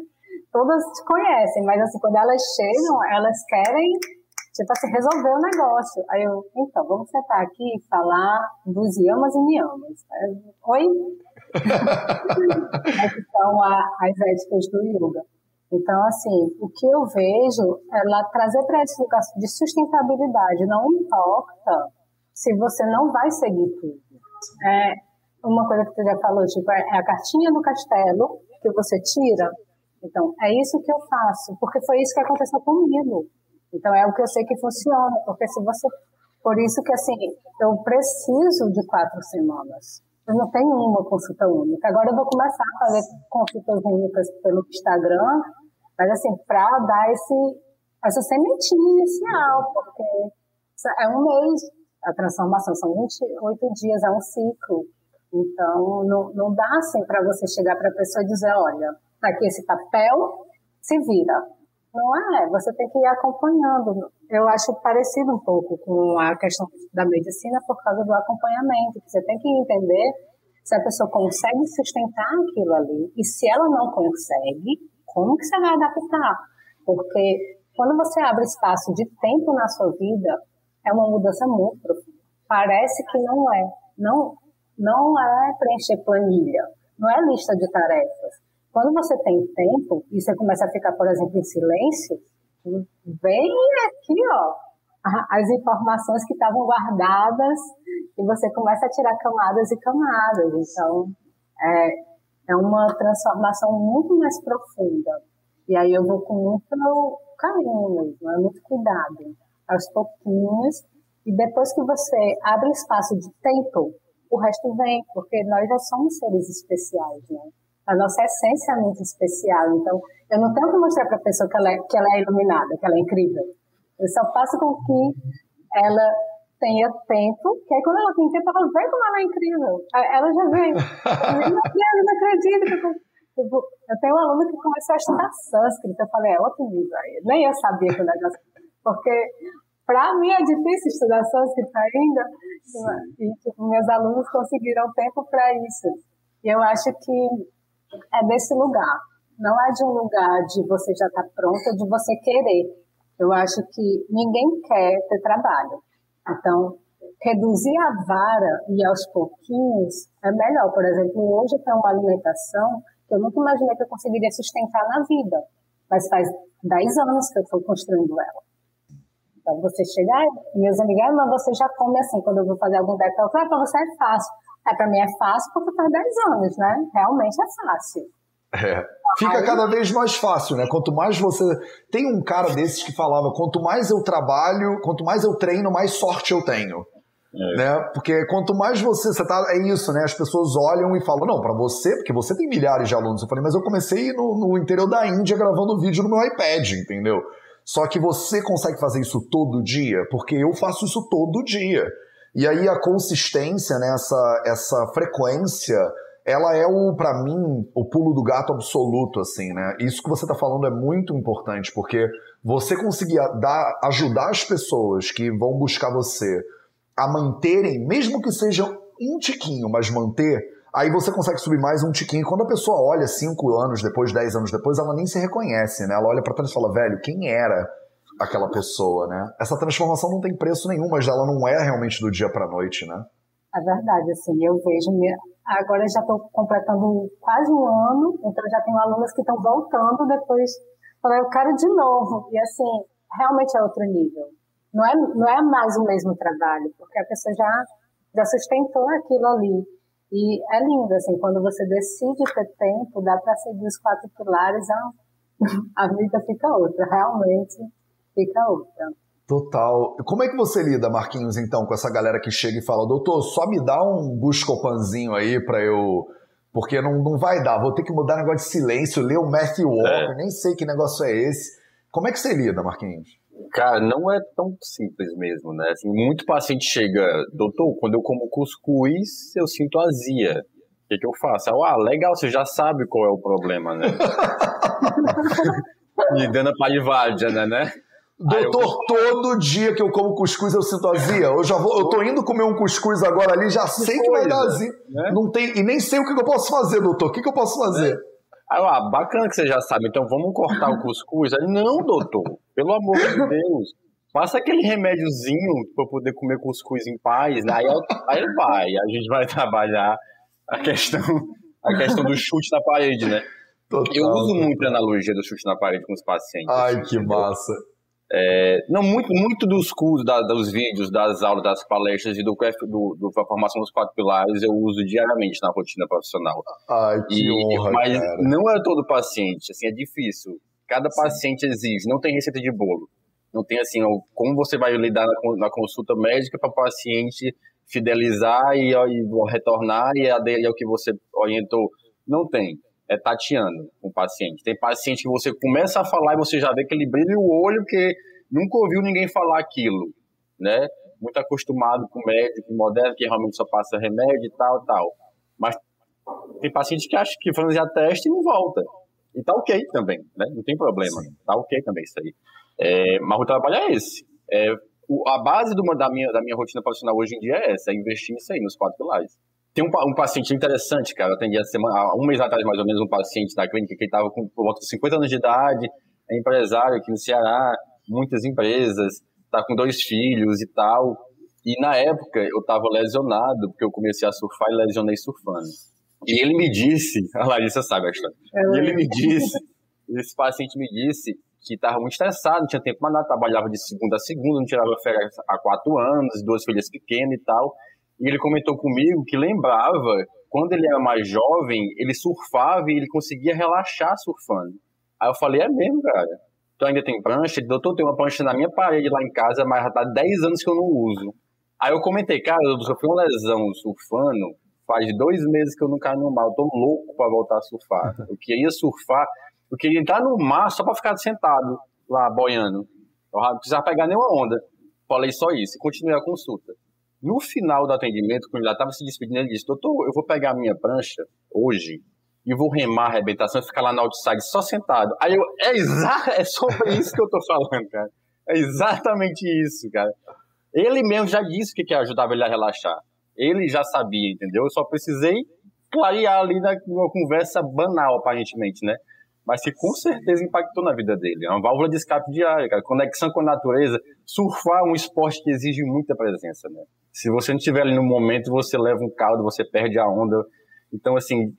todas te conhecem, mas assim, quando elas chegam, elas querem, tipo assim, resolver o negócio. Aí eu, então, vamos sentar aqui e falar dos yamas e niyamas. Oi? são as éticas do yoga. Então, assim, o que eu vejo é lá trazer para esse lugar de sustentabilidade. Não importa se você não vai seguir tudo. É, uma coisa que tu já falou, tipo, é, é a cartinha do castelo que você tira. Então, é isso que eu faço, porque foi isso que aconteceu comigo. Então, é o que eu sei que funciona, porque se você. Por isso que, assim, eu preciso de quatro semanas. Eu não tenho uma consulta única. Agora eu vou começar a fazer consultas únicas pelo Instagram, mas, assim, para dar esse, essa sementinha inicial, porque é um mês a transformação, são 28 dias, é um ciclo. Então, não, não dá assim para você chegar para a pessoa e dizer: olha, tá aqui esse papel, se vira. Não é, você tem que ir acompanhando. Eu acho parecido um pouco com a questão da medicina por causa do acompanhamento. Você tem que entender se a pessoa consegue sustentar aquilo ali e se ela não consegue, como que você vai adaptar? Porque quando você abre espaço de tempo na sua vida, é uma mudança muito profunda. Parece que não é. Não, não é preencher planilha, não é lista de tarefas. Quando você tem tempo e você começa a ficar, por exemplo, em silêncio, vem aqui, ó, as informações que estavam guardadas e você começa a tirar camadas e camadas. Então, é, é uma transformação muito mais profunda. E aí eu vou com muito carinho mesmo, é muito cuidado, aos pouquinhos. E depois que você abre espaço de tempo o resto vem, porque nós já somos seres especiais, né? A nossa essência é muito especial, então eu não tenho que mostrar para a pessoa que ela, é, que ela é iluminada, que ela é incrível. Eu só faço com que ela tenha tempo, que aí quando ela tem tempo, ela vê como ela é incrível. Ela já. Meu Deus, eu não acredito que eu Tipo, eu tenho um aluno que começou a estudar sânscrito. Eu falei, é outro nível aí. Nem eu sabia que o negócio. Porque para mim é difícil estudar sânscrito ainda, e tipo, meus alunos conseguiram tempo para isso. E eu acho que é desse lugar. Não é de um lugar de você já estar tá pronta, de você querer. Eu acho que ninguém quer ter trabalho. Então, reduzir a vara e aos pouquinhos é melhor. Por exemplo, hoje eu tenho uma alimentação que eu nunca imaginei que eu conseguiria sustentar na vida. Mas faz 10 anos que eu estou construindo ela. Então, você chegar, meus amigos, ah, mas você já come assim, quando eu vou fazer algum detox, ah, para você é fácil. É, para mim é fácil porque faz 10 anos, né? Realmente é fácil. É. Fica cada vez mais fácil, né? Quanto mais você. Tem um cara desses que falava: quanto mais eu trabalho, quanto mais eu treino, mais sorte eu tenho. É. Né? Porque quanto mais você, você tá, é isso, né? As pessoas olham e falam, não, para você, porque você tem milhares de alunos. Eu falei, mas eu comecei no, no interior da Índia gravando vídeo no meu iPad, entendeu? Só que você consegue fazer isso todo dia, porque eu faço isso todo dia. E aí a consistência, né, essa, essa frequência, ela é o, para mim, o pulo do gato absoluto, assim, né? Isso que você tá falando é muito importante, porque você conseguir dar, ajudar as pessoas que vão buscar você a manterem, mesmo que seja um tiquinho, mas manter, aí você consegue subir mais um tiquinho. Quando a pessoa olha cinco anos depois, dez anos depois, ela nem se reconhece, né? Ela olha para trás e fala, velho, quem era aquela pessoa, né? Essa transformação não tem preço nenhum, mas ela não é realmente do dia para noite, né? É verdade, assim, eu vejo, agora já estou completando quase um ano, então já tenho alunas que estão voltando depois, eu quero de novo, e assim, realmente é outro nível não é, não é mais o mesmo trabalho, porque a pessoa já, já sustentou aquilo ali. E é lindo, assim, quando você decide ter tempo, dá para seguir os quatro pilares, a, a vida fica outra, realmente fica outra. Total. Como é que você lida, Marquinhos, então, com essa galera que chega e fala, doutor, só me dá um buscopanzinho aí para eu. Porque não, não vai dar, vou ter que mudar negócio de silêncio, ler o Matthew Walker, é. nem sei que negócio é esse. Como é que você lida, Marquinhos? Cara, não é tão simples mesmo, né? Assim, muito paciente chega, doutor, quando eu como cuscuz, eu sinto azia. O que, que eu faço? Ah, legal, você já sabe qual é o problema, né? Me dando a palivádia, né, né? Doutor, eu... todo dia que eu como cuscuz eu sinto azia. Eu já vou, eu tô indo comer um cuscuz agora ali, já que sei que vai dar azia. Né? Não tem, e nem sei o que eu posso fazer, doutor. O que, que eu posso fazer? É. Ah, bacana que você já sabe, então vamos cortar o cuscuz. Aí, não, doutor, pelo amor de Deus. Passa aquele remédiozinho para poder comer cuscuz em paz, né? aí, aí vai, a gente vai trabalhar a questão, a questão do chute na parede, né? Total, eu uso muito a analogia do chute na parede com os pacientes. Ai, que massa. É, não, muito, muito dos cursos, da, dos vídeos, das aulas, das palestras e do, do, do, da formação dos quatro pilares eu uso diariamente na rotina profissional. Ai, que e, honra, Mas cara. não é todo paciente, assim, é difícil. Cada Sim. paciente exige, não tem receita de bolo. Não tem assim, como você vai lidar na, consulta médica para o paciente fidelizar e, e retornar e é o que você orientou. Não tem é tateando com o paciente. Tem paciente que você começa a falar e você já vê que ele brilha o olho que nunca ouviu ninguém falar aquilo, né? Muito acostumado com médico moderno que realmente só passa remédio e tal, tal. Mas tem paciente que acha que franzia teste e não volta. E tá ok também, né? Não tem problema. Sim. Tá ok também isso aí. É, mas o trabalho é esse. É, o, a base do, da, minha, da minha rotina profissional hoje em dia é essa, é investir nisso aí, nos quatro pilares. Tem um, um, paciente interessante, cara. Eu atendi semana, há um mês atrás, mais ou menos, um paciente da clínica que estava com por volta de 50 anos de idade, é empresário aqui no Ceará, muitas empresas, está com dois filhos e tal. E na época eu estava lesionado, porque eu comecei a surfar e lesionei surfando. E ele me disse, a Larissa sabe a história. E ele me disse, esse paciente me disse que estava muito estressado, não tinha tempo para nada, trabalhava de segunda a segunda, não tirava férias há quatro anos, duas filhas pequenas e tal. E ele comentou comigo que lembrava, quando ele era mais jovem, ele surfava e ele conseguia relaxar surfando. Aí eu falei, é mesmo, cara? Tu ainda tem prancha? Ele, doutor, tem uma prancha na minha parede lá em casa, mas já tá 10 anos que eu não uso. Aí eu comentei, cara, eu sofri uma lesão surfando, faz dois meses que eu não caio no mar, eu tô louco para voltar a surfar. Eu queria surfar, eu queria entrar no mar só para ficar sentado lá, boiando. Eu não precisava pegar nenhuma onda. Falei só isso e continuei a consulta. No final do atendimento, quando ele estava se despedindo, ele disse: Doutor, eu vou pegar a minha prancha hoje e vou remar a arrebentação e ficar lá no outside só sentado. Aí eu, é, exa é sobre isso que eu tô falando, cara. É exatamente isso, cara. Ele mesmo já disse que, que ajudava ele a relaxar. Ele já sabia, entendeu? Eu só precisei clarear ali numa conversa banal, aparentemente, né? mas que com certeza impactou na vida dele. É uma válvula de escape diária, cara. Conexão com a natureza. Surfar é um esporte que exige muita presença, né? Se você não estiver ali no momento, você leva um caldo, você perde a onda. Então, assim,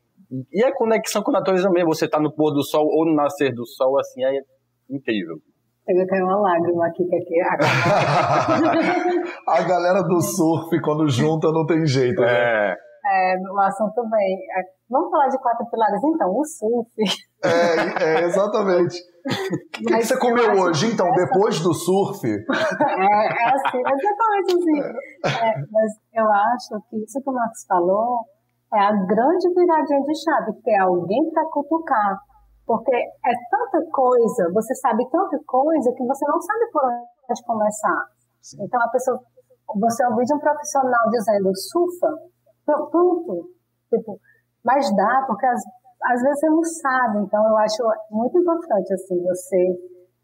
e a conexão com a natureza mesmo. Você tá no pôr do sol ou no nascer do sol, assim, é incrível. Chega caiu uma lágrima aqui, que aqui a galera do surf, quando junta, não tem jeito, né? É. é, o assunto bem. É, vamos falar de quatro pilares, então, o surf. É, é exatamente. O que, que, você comeu hoje, então, depois do surf? É, é assim, exatamente assim. É, mas eu acho que isso que o Marcos falou é a grande viradinha de chave, ter alguém para cutucar. Porque é tanta coisa, você sabe tanta coisa que você não sabe por onde começar. Então a pessoa, você ouvir de um profissional dizendo surfa, pronto, tipo, mas dá, porque às, às vezes você não sabe. Então eu acho muito importante assim você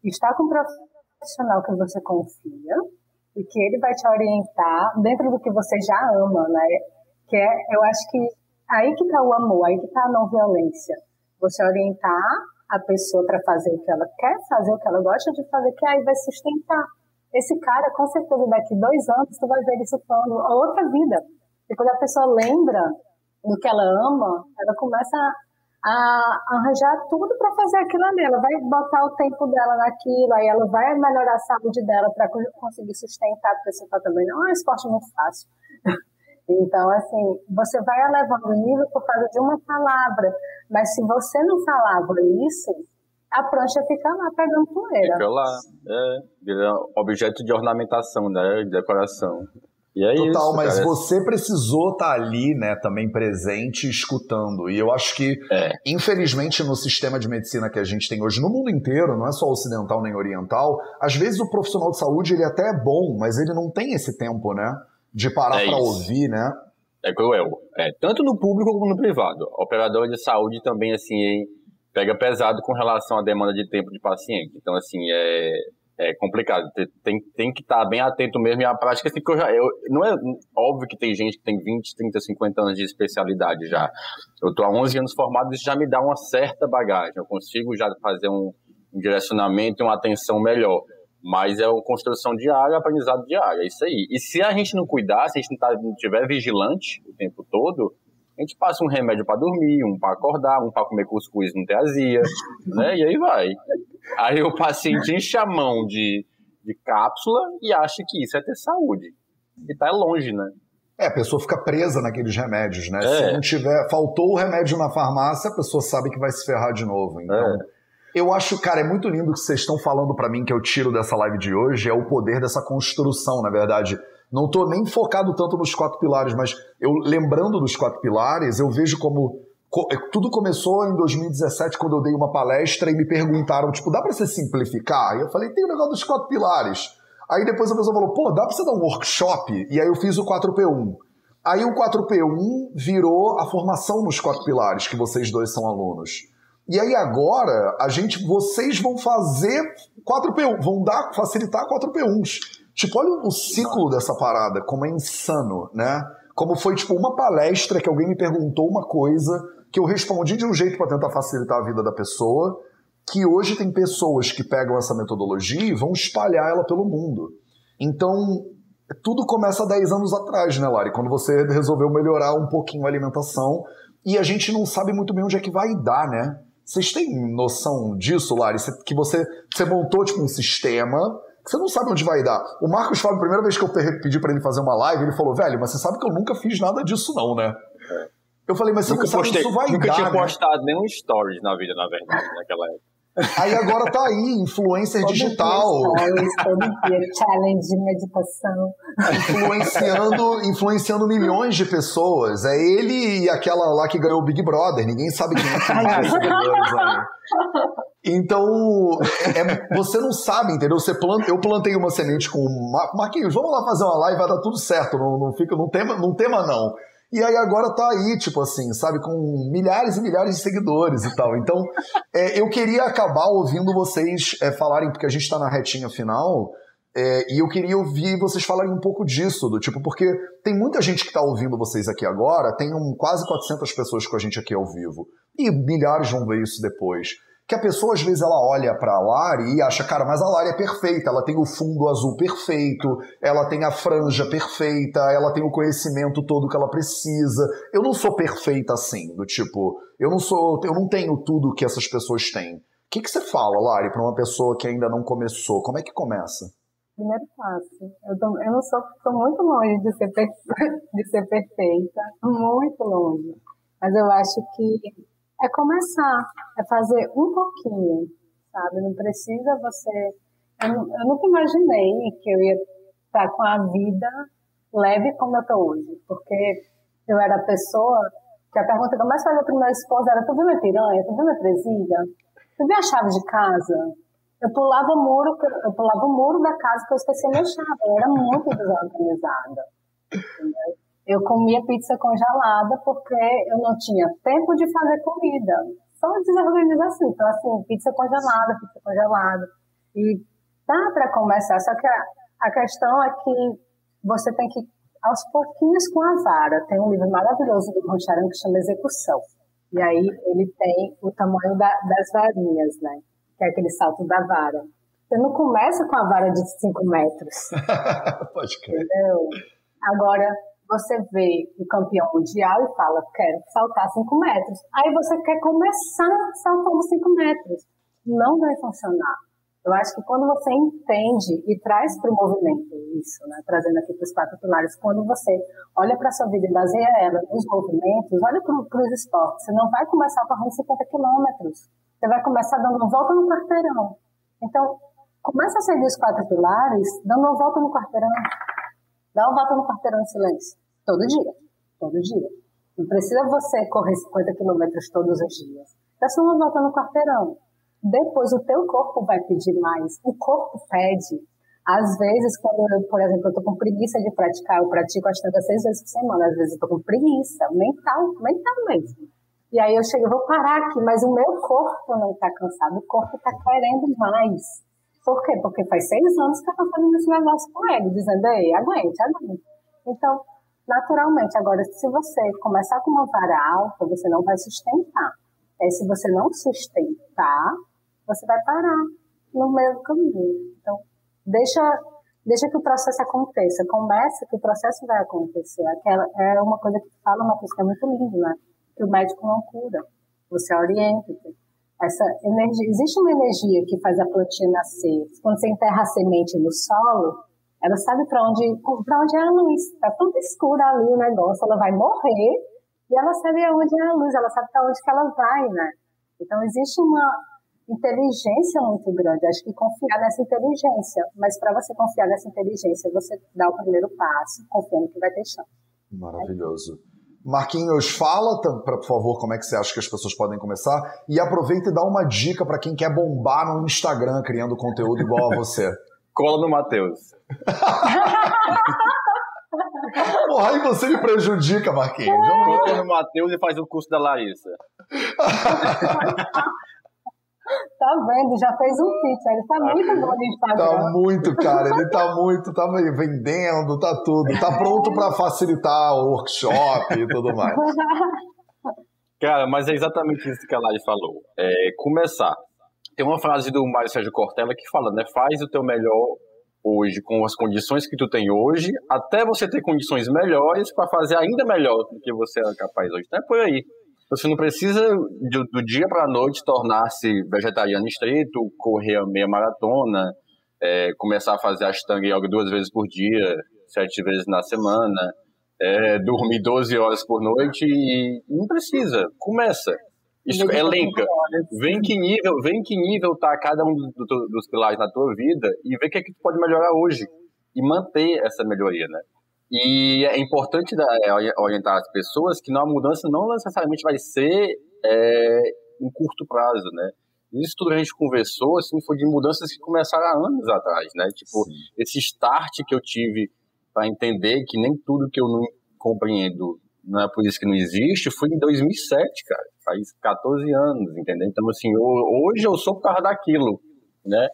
estar com um profissional que você confia e que ele vai te orientar dentro do que você já ama, né? Que é, eu acho que aí que está o amor, aí que está a não violência você orientar a pessoa para fazer o que ela quer fazer, o que ela gosta de fazer, que aí vai sustentar. Esse cara, com certeza, daqui dois anos, tu vai ver ele falando a outra vida. E quando a pessoa lembra do que ela ama, ela começa a arranjar tudo para fazer aquilo ali. Ela vai botar o tempo dela naquilo, aí ela vai melhorar a saúde dela para conseguir sustentar, porque você fala também, não é um esporte muito fácil. Então, assim, você vai elevando o nível por causa de uma palavra, mas se você não falava isso, a prancha fica lá pegando poeira. Fica lá, é, vira objeto de ornamentação, né, de decoração. E é Total, isso, mas cara. você precisou estar tá ali, né, também presente, escutando. E eu acho que, é. infelizmente, no sistema de medicina que a gente tem hoje, no mundo inteiro, não é só ocidental nem oriental, às vezes o profissional de saúde ele até é bom, mas ele não tem esse tempo, né? De parar é para ouvir, né? É cruel. É, tanto no público como no privado. Operador de saúde também, assim, pega pesado com relação à demanda de tempo de paciente. Então, assim, é, é complicado. Tem, tem que estar bem atento mesmo. E a prática, assim, que eu já. Eu, não é óbvio que tem gente que tem 20, 30, 50 anos de especialidade já. Eu estou há 11 anos formado, isso já me dá uma certa bagagem. Eu consigo já fazer um, um direcionamento e uma atenção melhor. Mas é uma construção diária, aprendizado diário, é isso aí. E se a gente não cuidar, se a gente não, tá, não tiver vigilante o tempo todo, a gente passa um remédio para dormir, um para acordar, um para comer cuscuz não ter azia, né? E aí vai. Aí o paciente enche a mão de, de cápsula e acha que isso é ter saúde. E tá longe, né? É, a pessoa fica presa naqueles remédios, né? É. Se não tiver, faltou o remédio na farmácia, a pessoa sabe que vai se ferrar de novo. Então, é. Eu acho, cara, é muito lindo o que vocês estão falando para mim que eu tiro dessa live de hoje, é o poder dessa construção, na verdade. Não tô nem focado tanto nos quatro pilares, mas eu lembrando dos quatro pilares, eu vejo como é, tudo começou em 2017 quando eu dei uma palestra e me perguntaram, tipo, dá para você simplificar? E eu falei, tem o negócio dos quatro pilares. Aí depois a pessoa falou, pô, dá pra você dar um workshop? E aí eu fiz o 4P1. Aí o 4P1 virou a formação nos quatro pilares, que vocês dois são alunos. E aí agora, a gente, vocês vão fazer 4P1, vão dar, facilitar 4P1s. Tipo, olha o ciclo dessa parada, como é insano, né? Como foi, tipo, uma palestra que alguém me perguntou uma coisa que eu respondi de um jeito para tentar facilitar a vida da pessoa, que hoje tem pessoas que pegam essa metodologia e vão espalhar ela pelo mundo. Então, tudo começa 10 anos atrás, né, Lari? Quando você resolveu melhorar um pouquinho a alimentação e a gente não sabe muito bem onde é que vai dar, né? Vocês têm noção disso, Lari? Que você, você montou tipo, um sistema que você não sabe onde vai dar. O Marcos Fábio, a primeira vez que eu pedi para ele fazer uma live, ele falou, velho, mas você sabe que eu nunca fiz nada disso não, né? É. Eu falei, mas você nunca não sabe postei, isso vai nunca dar, tinha né? postado nenhum stories na vida, na verdade, naquela época. Aí agora tá aí, influencer todo digital. Dia, challenge de meditação. Influenciando, influenciando milhões de pessoas. É ele e aquela lá que ganhou o Big Brother. Ninguém sabe quem é que é seguidores aí. Então, é, você não sabe, entendeu? Você planta, eu plantei uma semente com Marquinhos, vamos lá fazer uma live, vai dar tudo certo. Não, não fica, não tema, não tema não. E aí agora tá aí, tipo assim, sabe, com milhares e milhares de seguidores e tal. Então, é, eu queria acabar ouvindo vocês é, falarem, porque a gente tá na retinha final, é, e eu queria ouvir vocês falarem um pouco disso, do tipo, porque tem muita gente que tá ouvindo vocês aqui agora, tem um, quase 400 pessoas com a gente aqui ao vivo, e milhares vão ver isso depois que a pessoa às vezes ela olha para a Lari e acha, cara, mas a Lari é perfeita, ela tem o fundo azul perfeito, ela tem a franja perfeita, ela tem o conhecimento todo que ela precisa. Eu não sou perfeita assim, do tipo, eu não sou, eu não tenho tudo que essas pessoas têm. O que, que você fala, Lari, para uma pessoa que ainda não começou? Como é que começa? primeiro passo. Eu, tô, eu não sou, estou muito longe de ser, de ser perfeita, muito longe. Mas eu acho que é começar, é fazer um pouquinho, sabe? Não precisa você. Eu, eu nunca imaginei que eu ia estar com a vida leve como eu estou hoje, porque eu era a pessoa que a pergunta que eu mais fazia para meu esposo era: Tu viu minha piranha? Tu viu minha presilha? Tu viu a chave de casa? Eu pulava o muro, eu pulava o muro da casa porque eu esquecia minha chave. Eu era muito desorganizada. Eu comia pizza congelada porque eu não tinha tempo de fazer comida. Só desorganização. Então, assim, pizza congelada, pizza congelada. E dá para começar, só que a, a questão é que você tem que, aos pouquinhos, com a vara. Tem um livro maravilhoso do Ron que chama Execução. E aí ele tem o tamanho da, das varinhas, né? Que é aquele salto da vara. Você não começa com a vara de 5 metros. Pode crer. Entendeu? Agora, você vê o campeão mundial e fala, quero saltar 5 metros. Aí você quer começar saltando 5 metros. Não vai funcionar. Eu acho que quando você entende e traz para o movimento isso, né, trazendo aqui para os quatro pilares, quando você olha para a sua vida e baseia ela nos movimentos, olha para os esportes. Você não vai começar correndo 50 quilômetros. Você vai começar dando uma volta no quarteirão. Então, começa a seguir os quatro pilares, dando uma volta no quarteirão. Dá uma volta no quarteirão em silêncio. Todo dia. Todo dia. Não precisa você correr 50 quilômetros todos os dias. Dá só uma volta no quarteirão depois o teu corpo vai pedir mais. O corpo pede. Às vezes, quando eu, por exemplo, eu tô com preguiça de praticar, eu pratico as tantas seis vezes por semana. Às vezes eu tô com preguiça, mental, mental mesmo. E aí eu chego, eu vou parar aqui, mas o meu corpo não tá cansado, o corpo tá querendo mais. Por quê? Porque faz seis anos que eu tô fazendo esse negócio com ele, dizendo, ei, aguente, aguente. Então, naturalmente, agora, se você começar com uma vara alta, você não vai sustentar. É, se você não sustentar, você vai parar no meio do caminho. Então, deixa, deixa que o processo aconteça. Começa que o processo vai acontecer. Aquela, é uma coisa que fala uma coisa que é muito linda, né? Que o médico não cura. Você orienta. Essa energia, existe uma energia que faz a plantinha nascer. Quando você enterra a semente no solo, ela sabe para onde, para onde é a luz. Está tudo escuro ali o negócio, ela vai morrer e ela sabe aonde é a luz, ela sabe para onde que ela vai, né? Então existe uma inteligência muito grande. Acho que confiar nessa inteligência. Mas para você confiar nessa inteligência, você dá o primeiro passo, confiando que vai ter chance. Maravilhoso. Marquinhos, fala, por favor, como é que você acha que as pessoas podem começar. E aproveita e dá uma dica para quem quer bombar no Instagram criando conteúdo igual a você. Cola no Matheus. Porra, aí você me prejudica, Marquinhos. Cola no Matheus e faz o curso da Larissa. Tá vendo? Já fez um pitch. Ele tá muito bom no Instagram. Tá muito, cara. Ele tá muito, tá vendendo, tá tudo. Tá pronto para facilitar o workshop e tudo mais. Cara, mas é exatamente isso que a Lari falou. É começar. Tem uma frase do Mário Sérgio Cortella que fala, né? Faz o teu melhor hoje com as condições que tu tem hoje, até você ter condições melhores para fazer ainda melhor do que você é capaz hoje. Então é por aí. Você não precisa do, do dia para a noite tornar-se vegetariano estrito, correr a meia maratona, é, começar a fazer ashtanga yoga duas vezes por dia, sete vezes na semana, é, dormir 12 horas por noite e não precisa, começa. Isso elenca. Vem que nível, vem que nível tá cada um do, do, dos pilares na tua vida e vê o que é que tu pode melhorar hoje e manter essa melhoria, né? E é importante é, orientar as pessoas que a mudança não necessariamente vai ser é, em curto prazo, né? Isso tudo que a gente conversou, assim, foi de mudanças que começaram há anos atrás, né? Tipo, Sim. esse start que eu tive para entender que nem tudo que eu não compreendo não é por isso que não existe, foi em 2007, cara. Faz 14 anos, entendeu? Então, assim, eu, hoje eu sou por causa daquilo, né?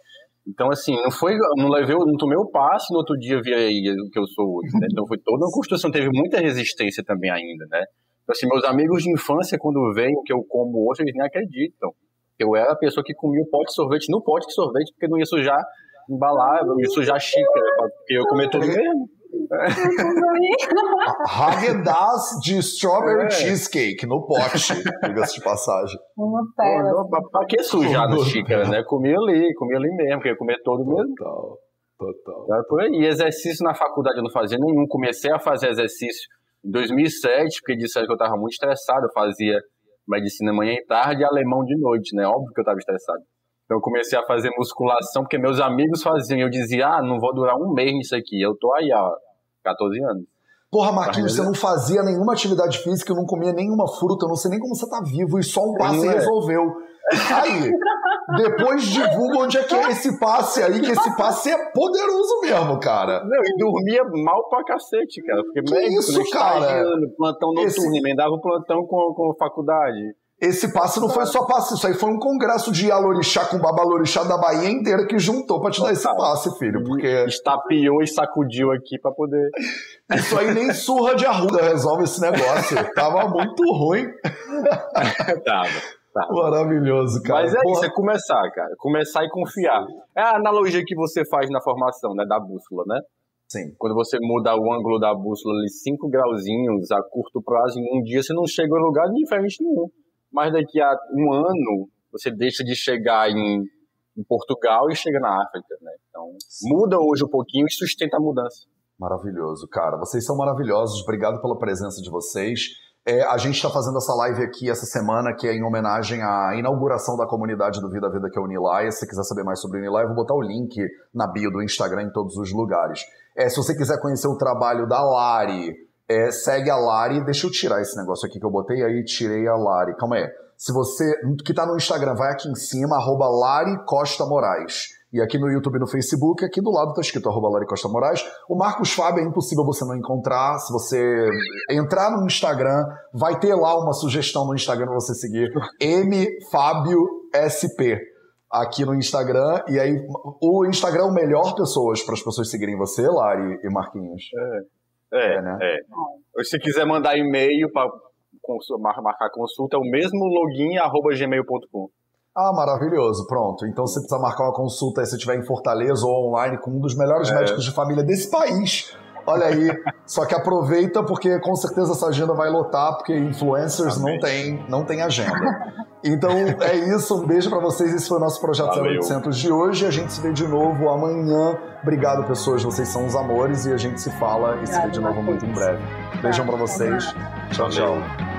Então, assim, não foi, não levei, não tomei o passe no outro dia virei o que eu sou hoje, né? Então foi toda uma construção, teve muita resistência também ainda, né? Então, assim, meus amigos de infância, quando veem o que eu como hoje, eles nem acreditam. Eu era a pessoa que comia o pote de sorvete no pote de sorvete, porque não ia sujar embalar, ia sujar xícara, porque eu comia tudo mesmo. Häagen-Dazs de strawberry é. cheesecake no pote, diga-se de passagem. Nutella. Pra, pra que sujar no xícara, né? Comia ali, comia ali mesmo, porque ia comer todo mesmo. Total. É por aí. Exercício na faculdade eu não fazia nenhum. Comecei a fazer exercício em 2007, porque disseram que eu estava muito estressado. Eu fazia medicina manhã e tarde e alemão de noite, né? Óbvio que eu estava estressado. Então eu comecei a fazer musculação, porque meus amigos faziam. E eu dizia, ah, não vou durar um mês nisso aqui. Eu tô aí há 14 anos. Porra, Marquinhos, você não fazia nenhuma atividade física, não comia nenhuma fruta, eu não sei nem como você tá vivo, e só um passe é. resolveu. Aí, depois divulga onde é que é esse passe aí, que esse passe é poderoso mesmo, cara. Não, e dormia mal pra cacete, cara. Porque Que médico, isso, cara? plantão noturno, Esse- emendava o plantão com, com faculdade. Esse passe não foi só passe, isso aí foi um congresso de Alorixá com Babalorixá da Bahia inteira que juntou pra te dar esse passe, filho. Porque Estapeou e sacudiu aqui pra poder. isso aí nem surra de arruda resolve esse negócio. Tava muito ruim. Tava. tava. Maravilhoso, cara. Mas é Porra, isso, é começar, cara. Começar e confiar. É a analogia que você faz na formação, né? Da bússola, né? Sim. Quando você muda o ângulo da bússola ali 5 grauzinhos a curto prazo, em um dia você não chega em lugar diferente nenhum. Mas daqui a um ano, você deixa de chegar em, em Portugal e chega na África, né? Então, muda hoje um pouquinho e sustenta a mudança. Maravilhoso, cara. Vocês são maravilhosos. Obrigado pela presença de vocês. É, a gente está fazendo essa live aqui essa semana, que é em homenagem à inauguração da comunidade do Vida a Vida, que é o Unilaia. Se você quiser saber mais sobre o Unilaia, eu vou botar o link na bio do Instagram em todos os lugares. É, se você quiser conhecer o trabalho da Lari, é, segue a Lari. Deixa eu tirar esse negócio aqui que eu botei aí, tirei a Lari. Calma aí. Se você, que tá no Instagram, vai aqui em cima, arroba Lari Costa Moraes. E aqui no YouTube no Facebook, aqui do lado tá escrito arroba Lari Costa Moraes. O Marcos Fábio é impossível você não encontrar. Se você entrar no Instagram, vai ter lá uma sugestão no Instagram pra você seguir. M Fábio SP. Aqui no Instagram. E aí, o Instagram é o melhor pessoas para as pessoas seguirem você, Lari e Marquinhos. É, É, né? é. Se quiser mandar e-mail para marcar consulta, é o mesmo login arroba gmail.com. Ah, maravilhoso. Pronto. Então, se precisar marcar uma consulta aí, se estiver em Fortaleza ou online com um dos melhores É. médicos de família desse país. Olha aí. Só que aproveita, porque com certeza essa agenda vai lotar, porque influencers não tem, não tem agenda. Então é isso. Um beijo pra vocês. Esse foi o nosso projeto Valeu. 0800 de hoje. A gente se vê de novo amanhã. Obrigado, pessoas. Vocês são os amores e a gente se fala e se vê de novo muito em breve. Beijão pra vocês. Tchau, tchau.